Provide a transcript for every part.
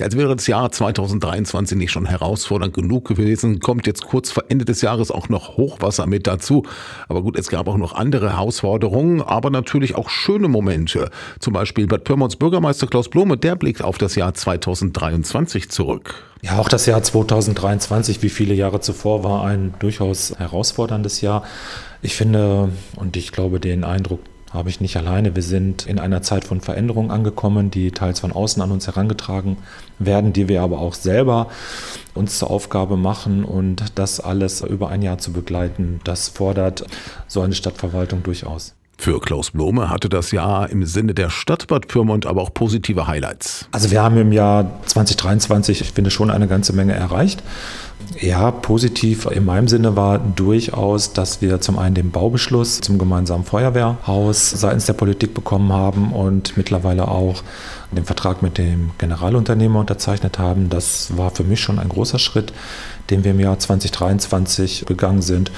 Als wäre das Jahr 2023 nicht schon herausfordernd genug gewesen, kommt jetzt kurz vor Ende des Jahres auch noch Hochwasser mit dazu. Aber gut, es gab auch noch andere Herausforderungen, aber natürlich auch schöne Momente. Zum Beispiel Bad Pyrmonts Bürgermeister Klaus Blome, der blickt auf das Jahr 2023 zurück. Ja, auch das Jahr 2023, wie viele Jahre zuvor, war ein durchaus herausforderndes Jahr. Ich finde und ich glaube, den Eindruck habe ich nicht alleine. Wir sind in einer Zeit von Veränderungen angekommen, die teils von außen an uns herangetragen werden, die wir aber auch selber uns zur Aufgabe machen und das alles über ein Jahr zu begleiten, das fordert so eine Stadtverwaltung durchaus. Für Klaus Blome hatte das Jahr im Sinne der Stadt Bad Pyrmont aber auch positive Highlights. Also wir haben im Jahr 2023, ich finde, schon eine ganze Menge erreicht. Ja, positiv in meinem Sinne war durchaus, dass wir zum einen den Baubeschluss zum gemeinsamen Feuerwehrhaus seitens der Politik bekommen haben und mittlerweile auch den Vertrag mit dem Generalunternehmer unterzeichnet haben. Das war für mich schon ein großer Schritt, den wir im Jahr 2023 gegangen sind.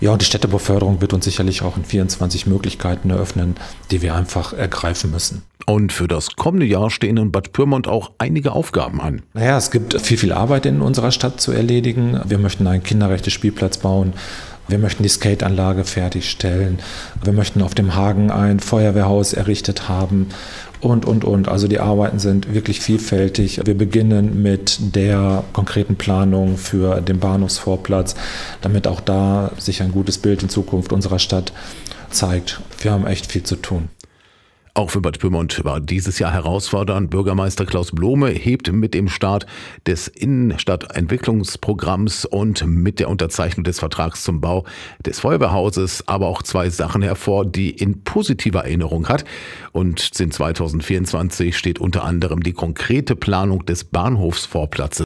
Ja, und die Städtebauförderung wird uns sicherlich auch in 24 Möglichkeiten eröffnen, die wir einfach ergreifen müssen. Und für das kommende Jahr stehen in Bad Pyrmont auch einige Aufgaben an. Naja, es gibt viel, viel Arbeit in unserer Stadt zu erledigen. Wir möchten einen kinderrechten Spielplatz bauen. Wir möchten die Skateanlage fertigstellen. Wir möchten auf dem Hagen ein Feuerwehrhaus errichtet haben und, und, und. Also die Arbeiten sind wirklich vielfältig. Wir beginnen mit der konkreten Planung für den Bahnhofsvorplatz, damit auch da sich ein gutes Bild in Zukunft unserer Stadt zeigt. Wir haben echt viel zu tun. Auch für Bad Pyrmont war dieses Jahr herausfordernd. Bürgermeister Klaus Blome hebt mit dem Start des Innenstadtentwicklungsprogramms und mit der Unterzeichnung des Vertrags zum Bau des Feuerwehrhauses aber auch zwei Sachen hervor, die in positiver Erinnerung hat. Und in 2024 steht unter anderem die konkrete Planung des Bahnhofsvorplatzes